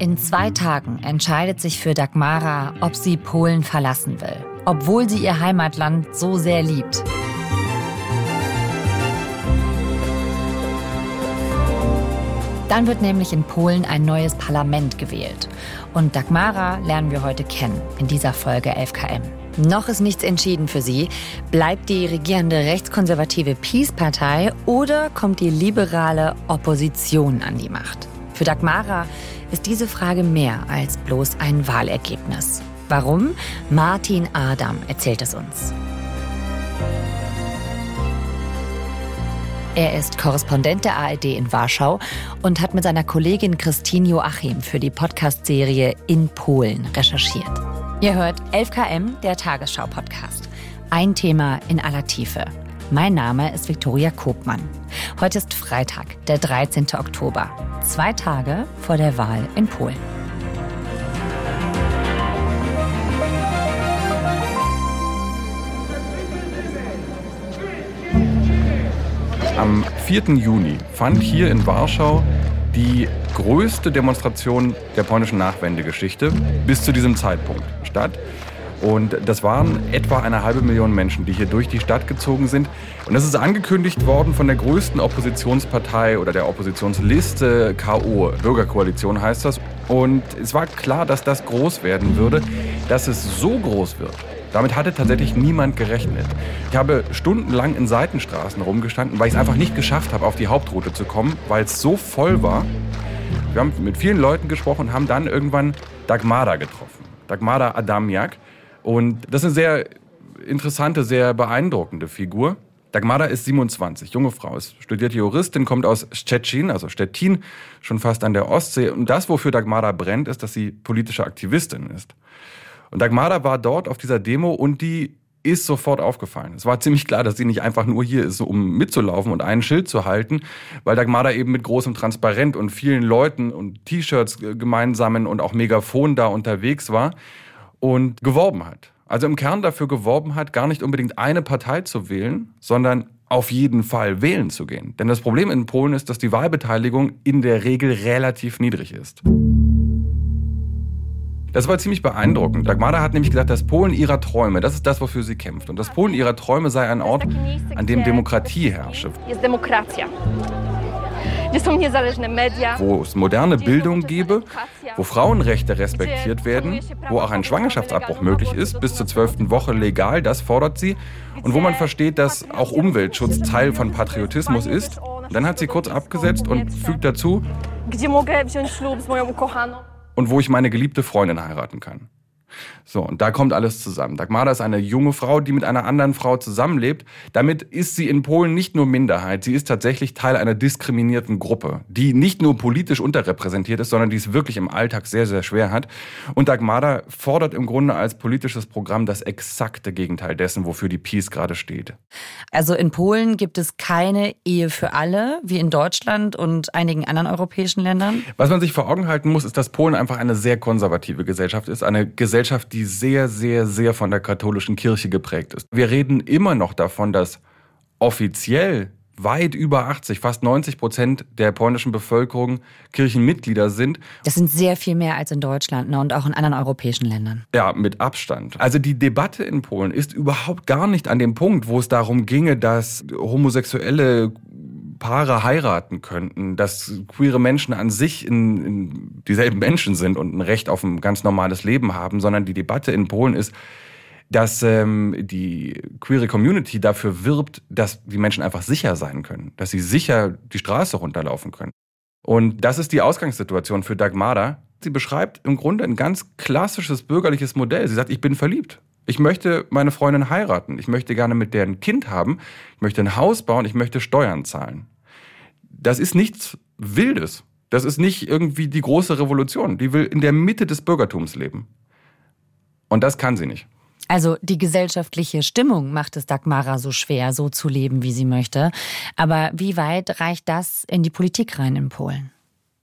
In zwei Tagen entscheidet sich für Dagmara, ob sie Polen verlassen will, obwohl sie ihr Heimatland so sehr liebt. Dann wird nämlich in Polen ein neues Parlament gewählt. Und Dagmara lernen wir heute kennen in dieser Folge 11KM. Noch ist nichts entschieden für sie. Bleibt die regierende rechtskonservative Peace-Partei oder kommt die liberale Opposition an die Macht? Für Dagmara ist diese Frage mehr als bloß ein Wahlergebnis. Warum? Martin Adam erzählt es uns. Er ist Korrespondent der ARD in Warschau und hat mit seiner Kollegin Christine Joachim für die Podcast-Serie In Polen recherchiert. Ihr hört 11KM, der Tagesschau-Podcast. Ein Thema in aller Tiefe. Mein Name ist Viktoria Kobmann. Heute ist Freitag, der 13. Oktober. Zwei Tage vor der Wahl in Polen. Am 4. Juni fand hier in Warschau die größte Demonstration der polnischen Nachwendegeschichte bis zu diesem Zeitpunkt statt. Und das waren etwa eine halbe Million Menschen, die hier durch die Stadt gezogen sind. Und das ist angekündigt worden von der größten Oppositionspartei oder der Oppositionsliste KO, Bürgerkoalition heißt das. Und es war klar, dass das groß werden würde, dass es so groß wird, damit hatte tatsächlich niemand gerechnet. Ich habe stundenlang in Seitenstraßen rumgestanden, weil ich es einfach nicht geschafft habe, auf die Hauptroute zu kommen, weil es so voll war. Wir haben mit vielen Leuten gesprochen und haben dann irgendwann Dagmara getroffen. Dagmara Adamiak. Und das ist eine sehr interessante, sehr beeindruckende Figur. Dagmara ist 27, junge Frau, ist studierte Juristin, kommt aus Szczecin, also Stettin, schon fast an der Ostsee. Und das, wofür Dagmara brennt, ist, dass sie politische Aktivistin ist. Und Dagmara war dort auf dieser Demo und die ist sofort aufgefallen. Es war ziemlich klar, dass sie nicht einfach nur hier ist, um mitzulaufen und einen Schild zu halten, weil Dagmara eben mit großem Transparent und vielen Leuten und T-Shirts gemeinsamen und auch Megafon da unterwegs war und geworben hat. Also im Kern dafür geworben hat, gar nicht unbedingt eine Partei zu wählen, sondern auf jeden Fall wählen zu gehen. Denn das Problem in Polen ist, dass die Wahlbeteiligung in der Regel relativ niedrig ist. Das war ziemlich beeindruckend. Dagmara hat nämlich gesagt, das Polen ihrer Träume, das ist das, wofür sie kämpft. Und das Polen ihrer Träume sei ein Ort, an dem Demokratie herrsche. Wo es moderne Bildung gebe, wo Frauenrechte respektiert werden, wo auch ein Schwangerschaftsabbruch möglich ist, bis zur zwölften Woche legal, das fordert sie. Und wo man versteht, dass auch Umweltschutz Teil von Patriotismus ist. Dann hat sie kurz abgesetzt und fügt dazu, und wo ich meine geliebte Freundin heiraten kann. So, und da kommt alles zusammen. Dagmara ist eine junge Frau, die mit einer anderen Frau zusammenlebt. Damit ist sie in Polen nicht nur Minderheit, sie ist tatsächlich Teil einer diskriminierten Gruppe, die nicht nur politisch unterrepräsentiert ist, sondern die es wirklich im Alltag sehr, sehr schwer hat. Und Dagmara fordert im Grunde als politisches Programm das exakte Gegenteil dessen, wofür die Peace gerade steht. Also in Polen gibt es keine Ehe für alle, wie in Deutschland und einigen anderen europäischen Ländern? Was man sich vor Augen halten muss, ist, dass Polen einfach eine sehr konservative Gesellschaft ist, eine Gesellschaft, die die sehr, sehr, sehr von der katholischen Kirche geprägt ist. Wir reden immer noch davon, dass offiziell weit über 80, fast 90 Prozent der polnischen Bevölkerung Kirchenmitglieder sind. Das sind sehr viel mehr als in Deutschland ne? und auch in anderen europäischen Ländern. Ja, mit Abstand. Also die Debatte in Polen ist überhaupt gar nicht an dem Punkt, wo es darum ginge, dass homosexuelle Paare heiraten könnten, dass queere Menschen an sich in, in dieselben Menschen sind und ein Recht auf ein ganz normales Leben haben, sondern die Debatte in Polen ist, dass ähm, die queere Community dafür wirbt, dass die Menschen einfach sicher sein können, dass sie sicher die Straße runterlaufen können. Und das ist die Ausgangssituation für Dagmara. Sie beschreibt im Grunde ein ganz klassisches bürgerliches Modell. Sie sagt, ich bin verliebt. Ich möchte meine Freundin heiraten. Ich möchte gerne mit der ein Kind haben. Ich möchte ein Haus bauen. Ich möchte Steuern zahlen. Das ist nichts Wildes. Das ist nicht irgendwie die große Revolution. Die will in der Mitte des Bürgertums leben. Und das kann sie nicht. Also die gesellschaftliche Stimmung macht es Dagmara so schwer, so zu leben, wie sie möchte. Aber wie weit reicht das in die Politik rein in Polen?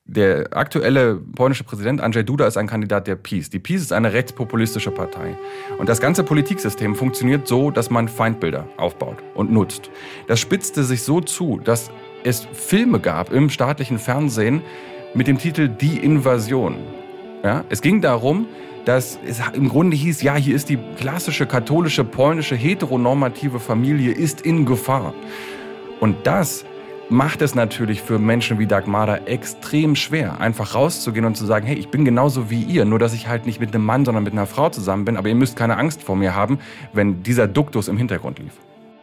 Der aktuelle polnische Präsident Andrzej Duda ist ein Kandidat der PiS. Die PiS ist eine rechtspopulistische Partei. Und das ganze Politiksystem funktioniert so, dass man Feindbilder aufbaut und nutzt. Das spitzte sich so zu, dass es Filme gab im staatlichen Fernsehen mit dem Titel Die Invasion. Ja? Es ging darum, dass es im Grunde hieß, ja, hier ist die klassische katholische polnische heteronormative Familie ist in Gefahr. Und das macht es natürlich für Menschen wie Dagmara extrem schwer, einfach rauszugehen und zu sagen, hey, ich bin genauso wie ihr, nur dass ich halt nicht mit einem Mann, sondern mit einer Frau zusammen bin, aber ihr müsst keine Angst vor mir haben, wenn dieser Duktus im Hintergrund lief.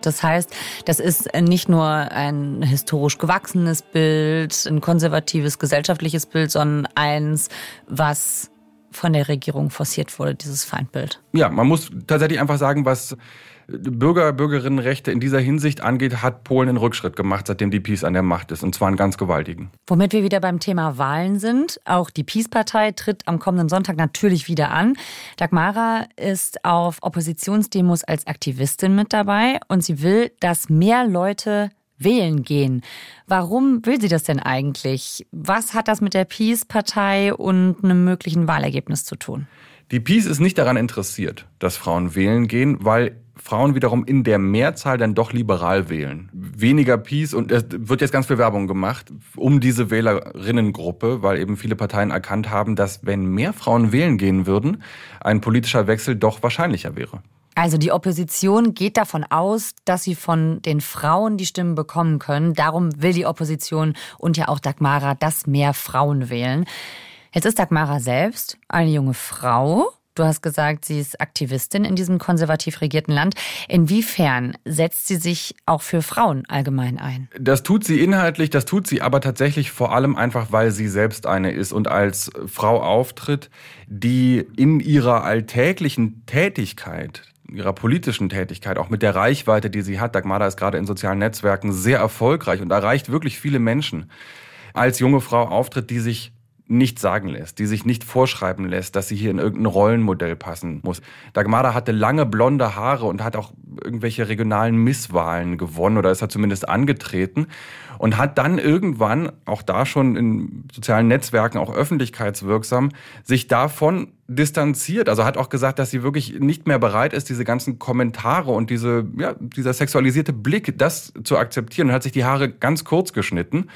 Das heißt, das ist nicht nur ein historisch gewachsenes Bild, ein konservatives gesellschaftliches Bild, sondern eins, was von der Regierung forciert wurde, dieses Feindbild. Ja, man muss tatsächlich einfach sagen, was Bürger, Bürgerinnenrechte in dieser Hinsicht angeht, hat Polen einen Rückschritt gemacht, seitdem die PiS an der Macht ist. Und zwar einen ganz gewaltigen. Womit wir wieder beim Thema Wahlen sind. Auch die PiS-Partei tritt am kommenden Sonntag natürlich wieder an. Dagmara ist auf Oppositionsdemos als Aktivistin mit dabei und sie will, dass mehr Leute wählen gehen. Warum will sie das denn eigentlich? Was hat das mit der Peace-Partei und einem möglichen Wahlergebnis zu tun? Die Peace ist nicht daran interessiert, dass Frauen wählen gehen, weil Frauen wiederum in der Mehrzahl dann doch liberal wählen. Weniger Peace und es wird jetzt ganz viel Werbung gemacht um diese Wählerinnengruppe, weil eben viele Parteien erkannt haben, dass wenn mehr Frauen wählen gehen würden, ein politischer Wechsel doch wahrscheinlicher wäre. Also die Opposition geht davon aus, dass sie von den Frauen die Stimmen bekommen können. Darum will die Opposition und ja auch Dagmara, dass mehr Frauen wählen. Jetzt ist Dagmara selbst eine junge Frau. Du hast gesagt, sie ist Aktivistin in diesem konservativ regierten Land. Inwiefern setzt sie sich auch für Frauen allgemein ein? Das tut sie inhaltlich, das tut sie aber tatsächlich vor allem einfach, weil sie selbst eine ist und als Frau auftritt, die in ihrer alltäglichen Tätigkeit ihrer politischen Tätigkeit, auch mit der Reichweite, die sie hat. Dagmara ist gerade in sozialen Netzwerken sehr erfolgreich und erreicht wirklich viele Menschen. Als junge Frau auftritt, die sich nicht sagen lässt, die sich nicht vorschreiben lässt, dass sie hier in irgendein Rollenmodell passen muss. Dagmara hatte lange blonde Haare und hat auch irgendwelche regionalen Misswahlen gewonnen oder ist er zumindest angetreten und hat dann irgendwann, auch da schon in sozialen Netzwerken, auch öffentlichkeitswirksam, sich davon distanziert. Also hat auch gesagt, dass sie wirklich nicht mehr bereit ist, diese ganzen Kommentare und diese, ja, dieser sexualisierte Blick, das zu akzeptieren und hat sich die Haare ganz kurz geschnitten.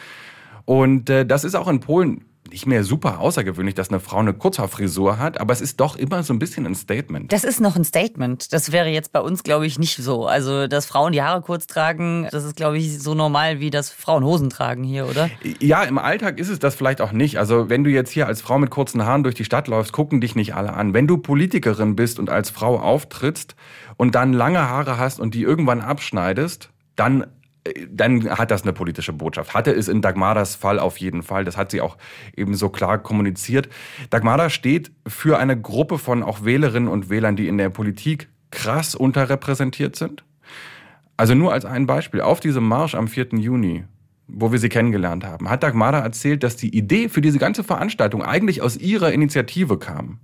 Und äh, das ist auch in Polen nicht mehr super außergewöhnlich, dass eine Frau eine Kurzhaarfrisur hat, aber es ist doch immer so ein bisschen ein Statement. Das ist noch ein Statement. Das wäre jetzt bei uns, glaube ich, nicht so. Also, dass Frauen die Haare kurz tragen, das ist, glaube ich, so normal, wie dass Frauen Hosen tragen hier, oder? Ja, im Alltag ist es das vielleicht auch nicht. Also, wenn du jetzt hier als Frau mit kurzen Haaren durch die Stadt läufst, gucken dich nicht alle an. Wenn du Politikerin bist und als Frau auftrittst und dann lange Haare hast und die irgendwann abschneidest, dann dann hat das eine politische Botschaft. Hatte es in Dagmaras Fall auf jeden Fall. Das hat sie auch eben so klar kommuniziert. Dagmara steht für eine Gruppe von auch Wählerinnen und Wählern, die in der Politik krass unterrepräsentiert sind. Also nur als ein Beispiel. Auf diesem Marsch am 4. Juni, wo wir sie kennengelernt haben, hat Dagmara erzählt, dass die Idee für diese ganze Veranstaltung eigentlich aus ihrer Initiative kam.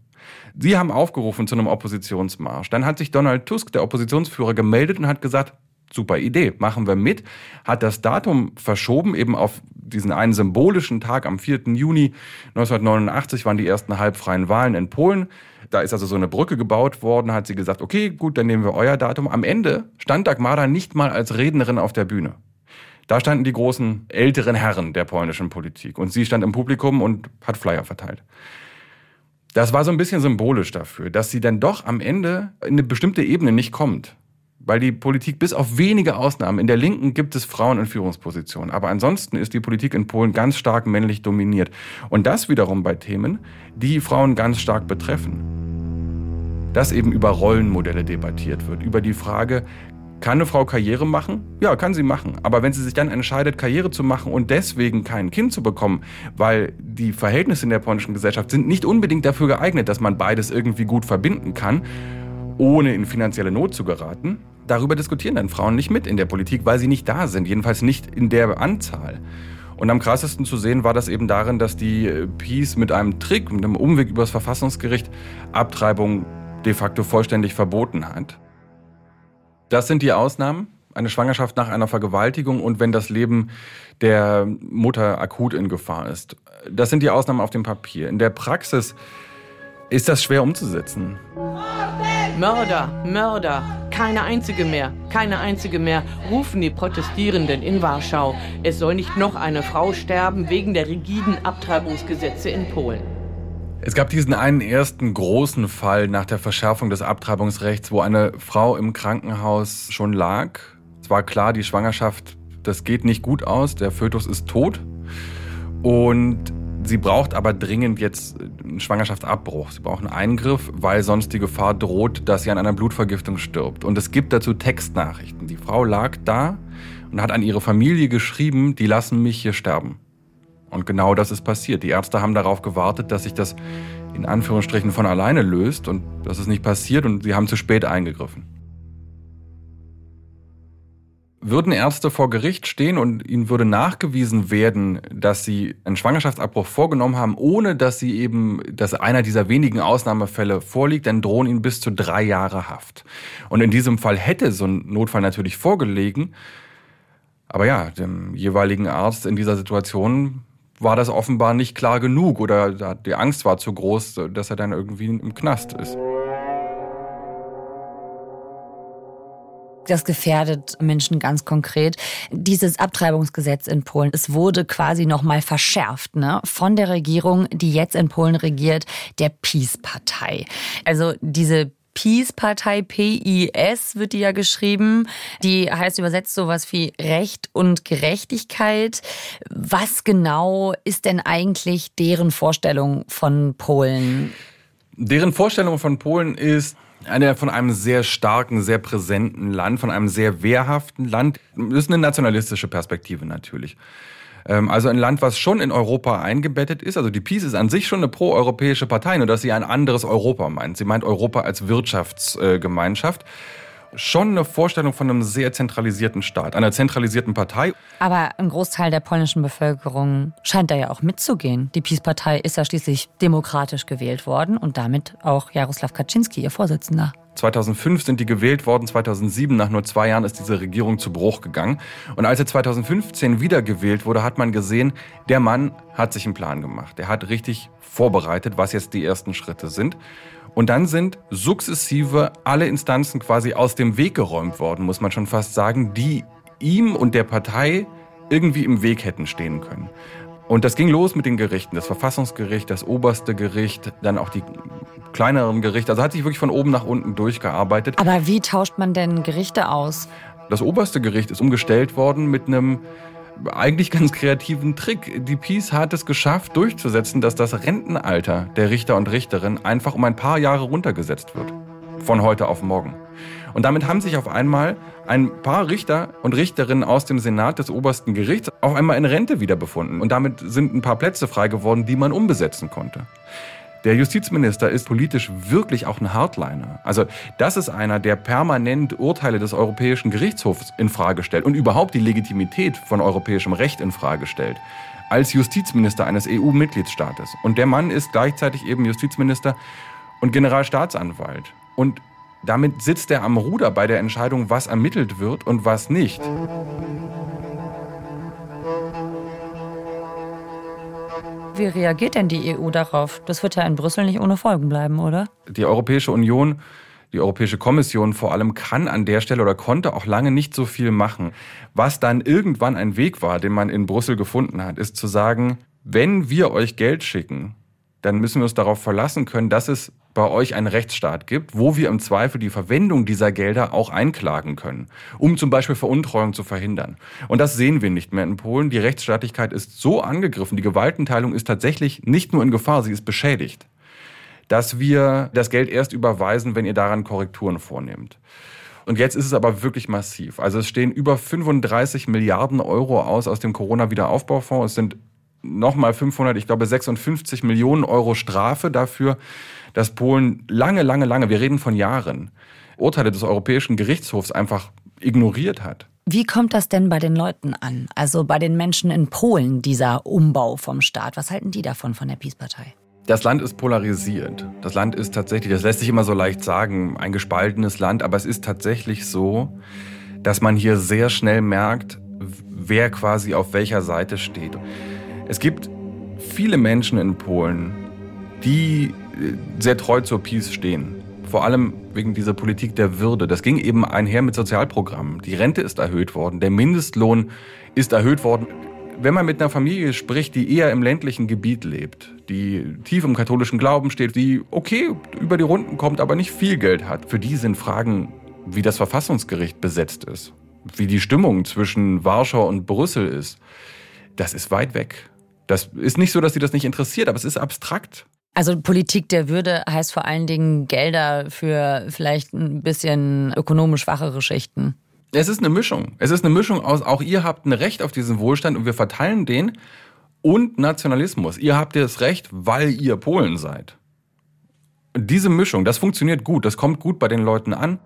Sie haben aufgerufen zu einem Oppositionsmarsch. Dann hat sich Donald Tusk, der Oppositionsführer, gemeldet und hat gesagt, super Idee, machen wir mit, hat das Datum verschoben, eben auf diesen einen symbolischen Tag am 4. Juni 1989 waren die ersten halbfreien Wahlen in Polen. Da ist also so eine Brücke gebaut worden, hat sie gesagt, okay, gut, dann nehmen wir euer Datum. Am Ende stand Dagmara nicht mal als Rednerin auf der Bühne. Da standen die großen älteren Herren der polnischen Politik und sie stand im Publikum und hat Flyer verteilt. Das war so ein bisschen symbolisch dafür, dass sie dann doch am Ende in eine bestimmte Ebene nicht kommt weil die Politik bis auf wenige Ausnahmen, in der Linken gibt es Frauen in Führungspositionen, aber ansonsten ist die Politik in Polen ganz stark männlich dominiert. Und das wiederum bei Themen, die Frauen ganz stark betreffen. Dass eben über Rollenmodelle debattiert wird, über die Frage, kann eine Frau Karriere machen? Ja, kann sie machen. Aber wenn sie sich dann entscheidet, Karriere zu machen und deswegen kein Kind zu bekommen, weil die Verhältnisse in der polnischen Gesellschaft sind nicht unbedingt dafür geeignet, dass man beides irgendwie gut verbinden kann, ohne in finanzielle Not zu geraten, darüber diskutieren dann Frauen nicht mit in der Politik, weil sie nicht da sind, jedenfalls nicht in der Anzahl. Und am krassesten zu sehen war das eben darin, dass die äh, Peace mit einem Trick, mit einem Umweg übers Verfassungsgericht Abtreibung de facto vollständig verboten hat. Das sind die Ausnahmen. Eine Schwangerschaft nach einer Vergewaltigung und wenn das Leben der Mutter akut in Gefahr ist. Das sind die Ausnahmen auf dem Papier. In der Praxis ist das schwer umzusetzen. Mörder, Mörder, keine einzige mehr, keine einzige mehr, rufen die Protestierenden in Warschau. Es soll nicht noch eine Frau sterben wegen der rigiden Abtreibungsgesetze in Polen. Es gab diesen einen ersten großen Fall nach der Verschärfung des Abtreibungsrechts, wo eine Frau im Krankenhaus schon lag. Es war klar, die Schwangerschaft, das geht nicht gut aus, der Fötus ist tot. Und sie braucht aber dringend jetzt einen Schwangerschaftsabbruch. Sie braucht einen Eingriff, weil sonst die Gefahr droht, dass sie an einer Blutvergiftung stirbt. Und es gibt dazu Textnachrichten. Die Frau lag da und hat an ihre Familie geschrieben, die lassen mich hier sterben. Und genau das ist passiert. Die Ärzte haben darauf gewartet, dass sich das in Anführungsstrichen von alleine löst und das ist nicht passiert und sie haben zu spät eingegriffen. Würden Ärzte vor Gericht stehen und ihnen würde nachgewiesen werden, dass sie einen Schwangerschaftsabbruch vorgenommen haben, ohne dass sie eben, dass einer dieser wenigen Ausnahmefälle vorliegt, dann drohen ihnen bis zu drei Jahre Haft. Und in diesem Fall hätte so ein Notfall natürlich vorgelegen. Aber ja, dem jeweiligen Arzt in dieser Situation war das offenbar nicht klar genug oder die Angst war zu groß, dass er dann irgendwie im Knast ist. Das gefährdet Menschen ganz konkret. Dieses Abtreibungsgesetz in Polen, es wurde quasi nochmal verschärft ne? von der Regierung, die jetzt in Polen regiert, der PiS-Partei. Also diese Peace-Partei, PIS wird die ja geschrieben. Die heißt übersetzt sowas wie Recht und Gerechtigkeit. Was genau ist denn eigentlich deren Vorstellung von Polen? Deren Vorstellung von Polen ist, eine von einem sehr starken, sehr präsenten Land, von einem sehr wehrhaften Land. Das ist eine nationalistische Perspektive natürlich. Ähm, also ein Land, was schon in Europa eingebettet ist. Also die Peace ist an sich schon eine proeuropäische Partei, nur dass sie ein anderes Europa meint. Sie meint Europa als Wirtschaftsgemeinschaft. Schon eine Vorstellung von einem sehr zentralisierten Staat, einer zentralisierten Partei. Aber ein Großteil der polnischen Bevölkerung scheint da ja auch mitzugehen. Die PiS-Partei ist ja schließlich demokratisch gewählt worden und damit auch Jaroslaw Kaczynski, ihr Vorsitzender. 2005 sind die gewählt worden, 2007, nach nur zwei Jahren, ist diese Regierung zu Bruch gegangen. Und als er 2015 wiedergewählt wurde, hat man gesehen, der Mann hat sich einen Plan gemacht. Er hat richtig vorbereitet, was jetzt die ersten Schritte sind. Und dann sind sukzessive alle Instanzen quasi aus dem Weg geräumt worden, muss man schon fast sagen, die ihm und der Partei irgendwie im Weg hätten stehen können. Und das ging los mit den Gerichten, das Verfassungsgericht, das oberste Gericht, dann auch die kleineren Gerichte. Also hat sich wirklich von oben nach unten durchgearbeitet. Aber wie tauscht man denn Gerichte aus? Das oberste Gericht ist umgestellt worden mit einem eigentlich ganz kreativen Trick. Die Peace hat es geschafft, durchzusetzen, dass das Rentenalter der Richter und Richterin einfach um ein paar Jahre runtergesetzt wird. Von heute auf morgen. Und damit haben sich auf einmal ein paar Richter und Richterinnen aus dem Senat des obersten Gerichts auf einmal in Rente wiederbefunden. Und damit sind ein paar Plätze frei geworden, die man umbesetzen konnte. Der Justizminister ist politisch wirklich auch ein Hardliner. Also das ist einer, der permanent Urteile des Europäischen Gerichtshofs in Frage stellt und überhaupt die Legitimität von europäischem Recht in Frage stellt. Als Justizminister eines EU-Mitgliedstaates. Und der Mann ist gleichzeitig eben Justizminister und Generalstaatsanwalt. Und damit sitzt er am Ruder bei der Entscheidung, was ermittelt wird und was nicht. Wie reagiert denn die EU darauf? Das wird ja in Brüssel nicht ohne Folgen bleiben, oder? Die Europäische Union, die Europäische Kommission vor allem kann an der Stelle oder konnte auch lange nicht so viel machen. Was dann irgendwann ein Weg war, den man in Brüssel gefunden hat, ist zu sagen, wenn wir euch Geld schicken, dann müssen wir uns darauf verlassen können, dass es bei euch einen Rechtsstaat gibt, wo wir im Zweifel die Verwendung dieser Gelder auch einklagen können, um zum Beispiel Veruntreuung zu verhindern. Und das sehen wir nicht mehr in Polen. Die Rechtsstaatlichkeit ist so angegriffen, die Gewaltenteilung ist tatsächlich nicht nur in Gefahr, sie ist beschädigt, dass wir das Geld erst überweisen, wenn ihr daran Korrekturen vornehmt. Und jetzt ist es aber wirklich massiv. Also es stehen über 35 Milliarden Euro aus aus dem Corona-Wiederaufbaufonds. Es sind nochmal 500, ich glaube 56 Millionen Euro Strafe dafür, dass Polen lange, lange, lange, wir reden von Jahren, Urteile des Europäischen Gerichtshofs einfach ignoriert hat. Wie kommt das denn bei den Leuten an? Also bei den Menschen in Polen, dieser Umbau vom Staat? Was halten die davon, von der Peace-Partei? Das Land ist polarisiert. Das Land ist tatsächlich, das lässt sich immer so leicht sagen, ein gespaltenes Land, aber es ist tatsächlich so, dass man hier sehr schnell merkt, wer quasi auf welcher Seite steht. Es gibt viele Menschen in Polen, die äh, sehr treu zur Peace stehen. Vor allem wegen dieser Politik der Würde. Das ging eben einher mit Sozialprogrammen. Die Rente ist erhöht worden, der Mindestlohn ist erhöht worden. wenn man mit einer Familie spricht, die eher im ländlichen Gebiet lebt, die tief im katholischen Glauben steht, die okay über die Runden kommt, aber nicht viel Geld hat, für die sind Fragen, wie das Verfassungsgericht besetzt ist, wie die Stimmung zwischen Warschau und Brüssel ist, das ist weit weg. Das ist nicht so, dass sie das nicht interessiert, aber es ist abstrakt. Also Politik der Würde heißt vor allen Dingen Gelder für vielleicht ein bisschen ökonomisch schwachere Schichten. Es ist eine Mischung. Es ist eine Mischung aus, auch ihr habt ein Recht auf diesen Wohlstand und wir verteilen den und Nationalismus. Ihr habt das Recht, weil ihr Polen seid. Diese Mischung, das funktioniert gut, das kommt gut bei den Leuten an.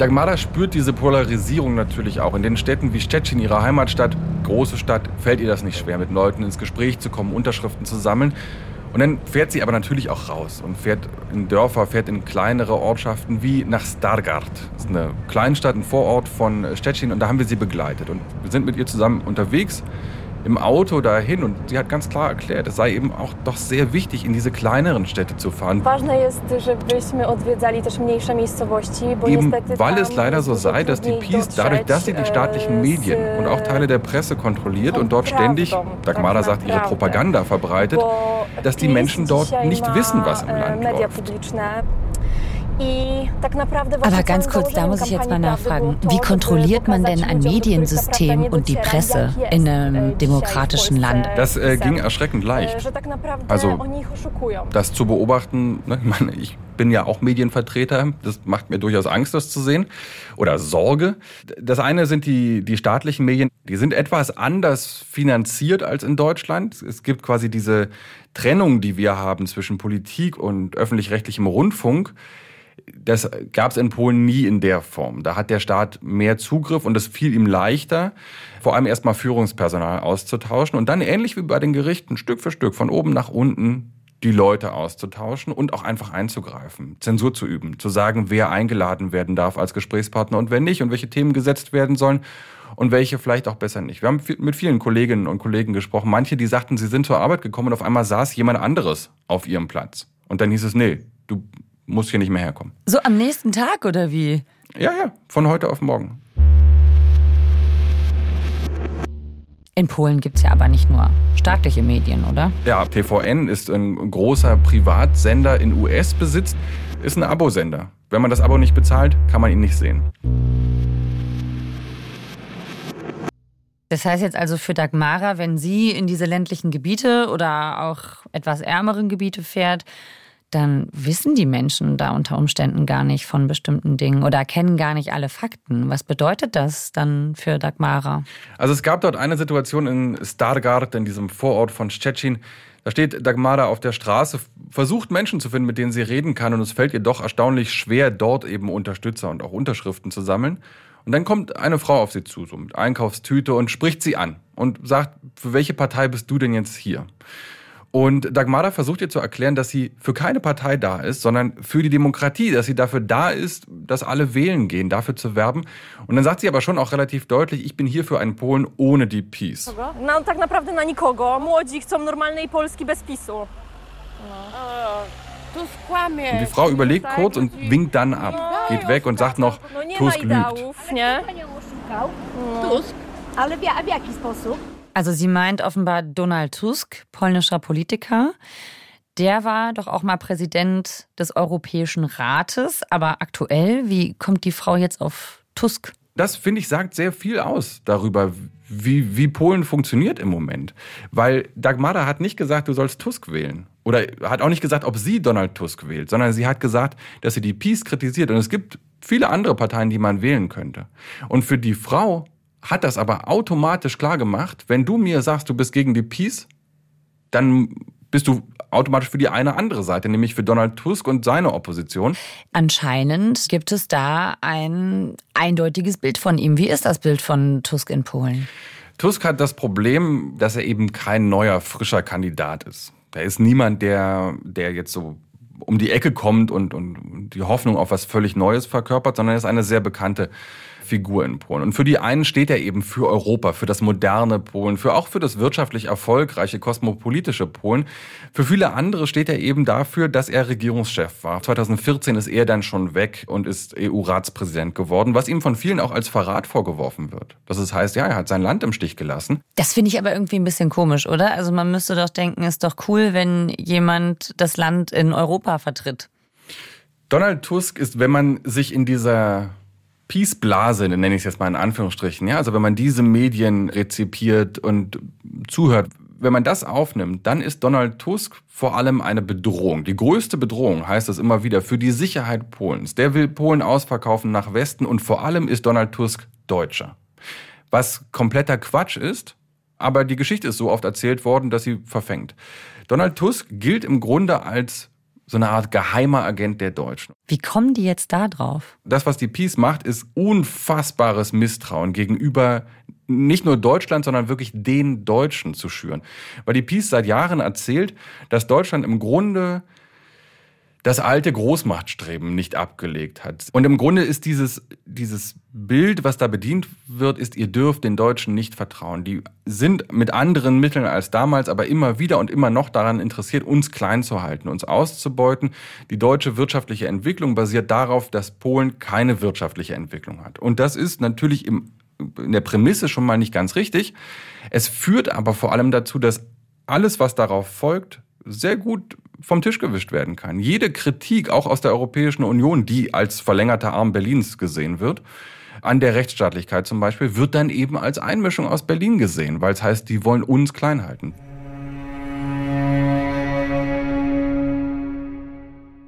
Dagmara spürt diese Polarisierung natürlich auch. In den Städten wie Stettin, ihrer Heimatstadt, große Stadt, fällt ihr das nicht schwer, mit Leuten ins Gespräch zu kommen, Unterschriften zu sammeln. Und dann fährt sie aber natürlich auch raus und fährt in Dörfer, fährt in kleinere Ortschaften wie nach Stargard. Das ist eine Kleinstadt, ein Vorort von Stettin und da haben wir sie begleitet. Und wir sind mit ihr zusammen unterwegs im Auto dahin und sie hat ganz klar erklärt, es sei eben auch doch sehr wichtig, in diese kleineren Städte zu fahren. Eben weil es leider so sei, dass die PiS dadurch, dass sie die staatlichen Medien und auch Teile der Presse kontrolliert und dort ständig, Dagmara sagt, ihre Propaganda verbreitet, dass die Menschen dort nicht wissen, was im Land läuft. Aber ganz kurz, da muss ich jetzt mal nachfragen. Wie kontrolliert man denn ein Mediensystem und die Presse in einem demokratischen Land? Das äh, ging erschreckend leicht. Also das zu beobachten, ne, ich meine, ich bin ja auch Medienvertreter, das macht mir durchaus Angst, das zu sehen oder Sorge. Das eine sind die, die staatlichen Medien, die sind etwas anders finanziert als in Deutschland. Es gibt quasi diese Trennung, die wir haben zwischen Politik und öffentlich-rechtlichem Rundfunk das gab es in Polen nie in der Form. Da hat der Staat mehr Zugriff und es fiel ihm leichter, vor allem erstmal Führungspersonal auszutauschen und dann ähnlich wie bei den Gerichten Stück für Stück von oben nach unten die Leute auszutauschen und auch einfach einzugreifen, Zensur zu üben, zu sagen, wer eingeladen werden darf als Gesprächspartner und wer nicht und welche Themen gesetzt werden sollen und welche vielleicht auch besser nicht. Wir haben mit vielen Kolleginnen und Kollegen gesprochen. Manche, die sagten, sie sind zur Arbeit gekommen und auf einmal saß jemand anderes auf ihrem Platz. Und dann hieß es, nee, du muss hier nicht mehr herkommen. So am nächsten Tag oder wie? Ja, ja, von heute auf morgen. In Polen gibt es ja aber nicht nur staatliche Medien, oder? Ja, TVN ist ein großer Privatsender in US-Besitz, ist ein Abosender. Wenn man das Abo nicht bezahlt, kann man ihn nicht sehen. Das heißt jetzt also für Dagmara, wenn sie in diese ländlichen Gebiete oder auch etwas ärmeren Gebiete fährt, dann wissen die Menschen da unter Umständen gar nicht von bestimmten Dingen oder kennen gar nicht alle Fakten. Was bedeutet das dann für Dagmara? Also es gab dort eine Situation in Stargard, in diesem Vorort von Szczecin. Da steht Dagmara auf der Straße, versucht Menschen zu finden, mit denen sie reden kann und es fällt ihr doch erstaunlich schwer, dort eben Unterstützer und auch Unterschriften zu sammeln. Und dann kommt eine Frau auf sie zu, so mit Einkaufstüte und spricht sie an und sagt, für welche Partei bist du denn jetzt hier? Und Dagmara versucht ihr zu erklären, dass sie für keine Partei da ist, sondern für die Demokratie, dass sie dafür da ist, dass alle wählen gehen, dafür zu werben. Und dann sagt sie aber schon auch relativ deutlich, ich bin hier für einen Polen ohne die PiS. No, tak naprawdę na nikogo. Młodzi chcą normalnej Polski bez PiSu. Und die Frau überlegt kurz und winkt dann ab, geht weg und sagt noch, Tusk lügt. Tusk? Ale w jaki sposób? Also sie meint offenbar Donald Tusk, polnischer Politiker. Der war doch auch mal Präsident des Europäischen Rates. Aber aktuell, wie kommt die Frau jetzt auf Tusk? Das, finde ich, sagt sehr viel aus darüber, wie, wie Polen funktioniert im Moment. Weil Dagmara hat nicht gesagt, du sollst Tusk wählen. Oder hat auch nicht gesagt, ob sie Donald Tusk wählt, sondern sie hat gesagt, dass sie die Peace kritisiert. Und es gibt viele andere Parteien, die man wählen könnte. Und für die Frau hat das aber automatisch klar gemacht, wenn du mir sagst, du bist gegen die Peace, dann bist du automatisch für die eine andere Seite, nämlich für Donald Tusk und seine Opposition. Anscheinend gibt es da ein eindeutiges Bild von ihm. Wie ist das Bild von Tusk in Polen? Tusk hat das Problem, dass er eben kein neuer, frischer Kandidat ist. Da ist niemand, der, der jetzt so um die Ecke kommt und, und die Hoffnung auf was völlig Neues verkörpert, sondern er ist eine sehr bekannte Figur in Polen. Und für die einen steht er eben für Europa, für das moderne Polen, für auch für das wirtschaftlich erfolgreiche, kosmopolitische Polen. Für viele andere steht er eben dafür, dass er Regierungschef war. 2014 ist er dann schon weg und ist EU-Ratspräsident geworden, was ihm von vielen auch als Verrat vorgeworfen wird. Das heißt, ja, er hat sein Land im Stich gelassen. Das finde ich aber irgendwie ein bisschen komisch, oder? Also man müsste doch denken, ist doch cool, wenn jemand das Land in Europa vertritt. Donald Tusk ist, wenn man sich in dieser Peace-Blase, nenne ich es jetzt mal in Anführungsstrichen, ja, also wenn man diese Medien rezipiert und zuhört, wenn man das aufnimmt, dann ist Donald Tusk vor allem eine Bedrohung. Die größte Bedrohung heißt es immer wieder für die Sicherheit Polens. Der will Polen ausverkaufen nach Westen und vor allem ist Donald Tusk Deutscher. Was kompletter Quatsch ist, aber die Geschichte ist so oft erzählt worden, dass sie verfängt. Donald Tusk gilt im Grunde als so eine Art geheimer Agent der Deutschen. Wie kommen die jetzt da drauf? Das, was die Peace macht, ist unfassbares Misstrauen gegenüber nicht nur Deutschland, sondern wirklich den Deutschen zu schüren. Weil die Peace seit Jahren erzählt, dass Deutschland im Grunde das alte Großmachtstreben nicht abgelegt hat. Und im Grunde ist dieses, dieses Bild, was da bedient wird, ist, ihr dürft den Deutschen nicht vertrauen. Die sind mit anderen Mitteln als damals, aber immer wieder und immer noch daran interessiert, uns klein zu halten, uns auszubeuten. Die deutsche wirtschaftliche Entwicklung basiert darauf, dass Polen keine wirtschaftliche Entwicklung hat. Und das ist natürlich im, in der Prämisse schon mal nicht ganz richtig. Es führt aber vor allem dazu, dass alles, was darauf folgt, sehr gut vom Tisch gewischt werden kann. Jede Kritik, auch aus der Europäischen Union, die als verlängerter Arm Berlins gesehen wird, an der Rechtsstaatlichkeit zum Beispiel, wird dann eben als Einmischung aus Berlin gesehen, weil es heißt, die wollen uns klein halten.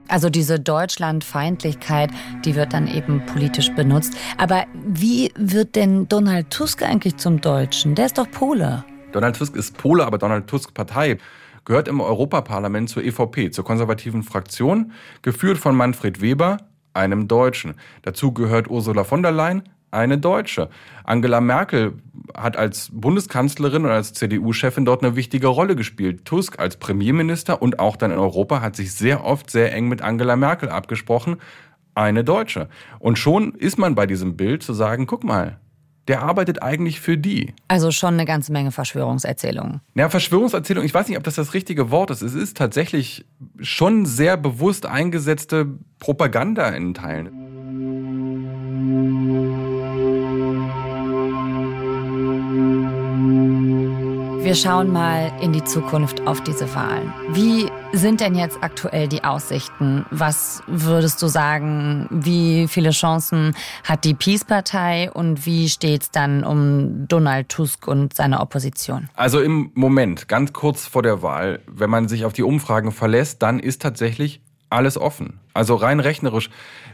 Also diese Deutschlandfeindlichkeit, die wird dann eben politisch benutzt. Aber wie wird denn Donald Tusk eigentlich zum Deutschen? Der ist doch Pole. Donald Tusk ist Pole, aber Donald Tusk Partei gehört im Europaparlament zur EVP, zur konservativen Fraktion, geführt von Manfred Weber, einem Deutschen. Dazu gehört Ursula von der Leyen, eine Deutsche. Angela Merkel hat als Bundeskanzlerin und als CDU-Chefin dort eine wichtige Rolle gespielt. Tusk als Premierminister und auch dann in Europa hat sich sehr oft sehr eng mit Angela Merkel abgesprochen. Eine Deutsche. Und schon ist man bei diesem Bild zu sagen, guck mal, der arbeitet eigentlich für die. Also schon eine ganze Menge Verschwörungserzählungen. Ja, Verschwörungserzählung, ich weiß nicht, ob das das richtige Wort ist. Es ist tatsächlich schon sehr bewusst eingesetzte Propaganda in Teilen. Wir schauen mal in die Zukunft auf diese Wahlen. Wie sind denn jetzt aktuell die Aussichten? Was würdest du sagen, wie viele Chancen hat die Peace-Partei und wie steht es dann um Donald Tusk und seine Opposition? Also im Moment, ganz kurz vor der Wahl, wenn man sich auf die Umfragen verlässt, dann ist tatsächlich alles offen. Also rein rechnerisch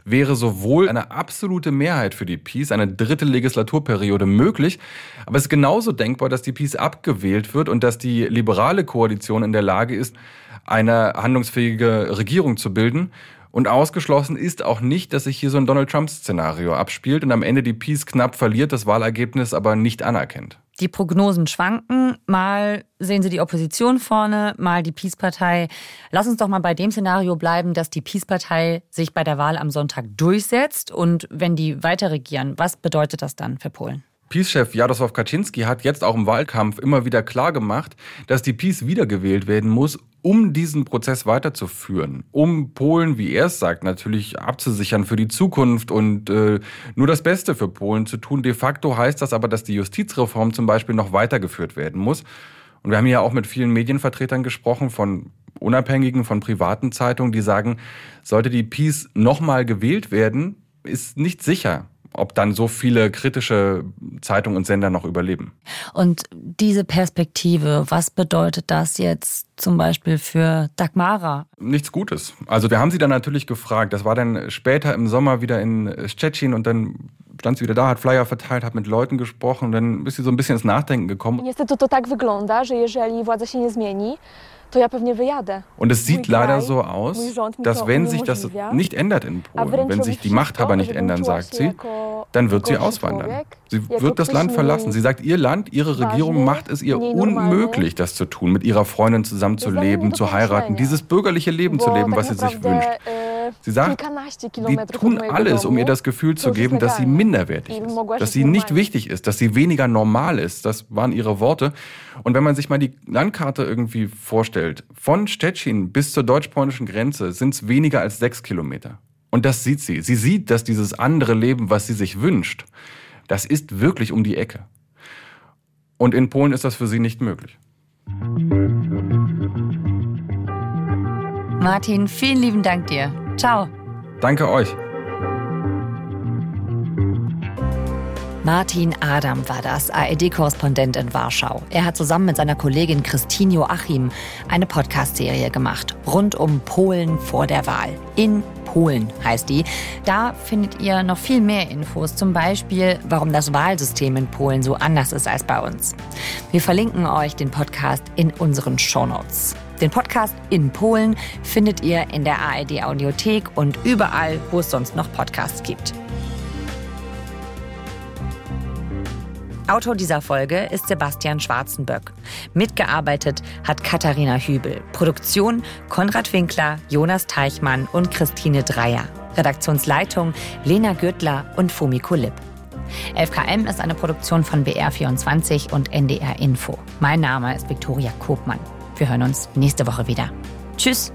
wäre sowohl eine absolute Mehrheit für die Peace, eine dritte Legislaturperiode möglich, aber es ist genauso denkbar, dass die Peace abgewählt wird und dass die liberale Koalition in der Lage ist, eine handlungsfähige Regierung zu bilden. Und ausgeschlossen ist auch nicht, dass sich hier so ein Donald Trump-Szenario abspielt und am Ende die Peace knapp verliert, das Wahlergebnis aber nicht anerkennt. Die Prognosen schwanken. Mal sehen Sie die Opposition vorne, mal die Peace-Partei. Lass uns doch mal bei dem Szenario bleiben, dass die Peace-Partei sich bei der Wahl am Sonntag durchsetzt. Und wenn die weiter regieren, was bedeutet das dann für Polen? Peace-Chef Jarosław Kaczynski hat jetzt auch im Wahlkampf immer wieder klar gemacht, dass die Peace wiedergewählt werden muss, um diesen Prozess weiterzuführen, um Polen, wie er es sagt, natürlich abzusichern für die Zukunft und äh, nur das Beste für Polen zu tun. De facto heißt das aber, dass die Justizreform zum Beispiel noch weitergeführt werden muss. Und wir haben ja auch mit vielen Medienvertretern gesprochen, von unabhängigen, von privaten Zeitungen, die sagen, sollte die Peace nochmal gewählt werden, ist nicht sicher ob dann so viele kritische Zeitungen und Sender noch überleben. Und diese Perspektive, was bedeutet das jetzt zum Beispiel für Dagmara? Nichts Gutes. Also wir haben sie dann natürlich gefragt. Das war dann später im Sommer wieder in Szczecin und dann stand sie wieder da, hat Flyer verteilt, hat mit Leuten gesprochen und dann ist sie so ein bisschen ins Nachdenken gekommen. Niestety to tak wygląda, że jeżeli władza się nie zmieni, und es sieht leider so aus, dass wenn sich das nicht ändert in Polen, wenn sich die Machthaber nicht ändern, sagt sie, dann wird sie auswandern. Sie wird das Land verlassen. Sie sagt, ihr Land, ihre Regierung macht es ihr unmöglich, das zu tun, mit ihrer Freundin zusammenzuleben, zu heiraten, dieses bürgerliche Leben zu leben, was sie sich wünscht. Sie sagt, die tun alles, um ihr das Gefühl zu geben, dass sie minderwertig ist, dass sie nicht wichtig ist, dass sie weniger normal ist. Das waren ihre Worte. Und wenn man sich mal die Landkarte irgendwie vorstellt, von Stettin bis zur deutsch-polnischen Grenze sind es weniger als sechs Kilometer. Und das sieht sie. Sie sieht, dass dieses andere Leben, was sie sich wünscht, das ist wirklich um die Ecke. Und in Polen ist das für sie nicht möglich. Martin, vielen lieben Dank dir. Ciao. Danke euch. Martin Adam war das, ARD-Korrespondent in Warschau. Er hat zusammen mit seiner Kollegin Christine Joachim eine Podcast-Serie gemacht, rund um Polen vor der Wahl. In Polen heißt die. Da findet ihr noch viel mehr Infos, zum Beispiel, warum das Wahlsystem in Polen so anders ist als bei uns. Wir verlinken euch den Podcast in unseren Shownotes. Den Podcast in Polen findet ihr in der ARD Audiothek und überall, wo es sonst noch Podcasts gibt. Autor dieser Folge ist Sebastian Schwarzenböck. Mitgearbeitet hat Katharina Hübel. Produktion Konrad Winkler, Jonas Teichmann und Christine Dreier. Redaktionsleitung Lena Gürtler und Fumiko Lipp. 11KM ist eine Produktion von BR24 und NDR Info. Mein Name ist Viktoria Kobmann. Wir hören uns nächste Woche wieder. Tschüss!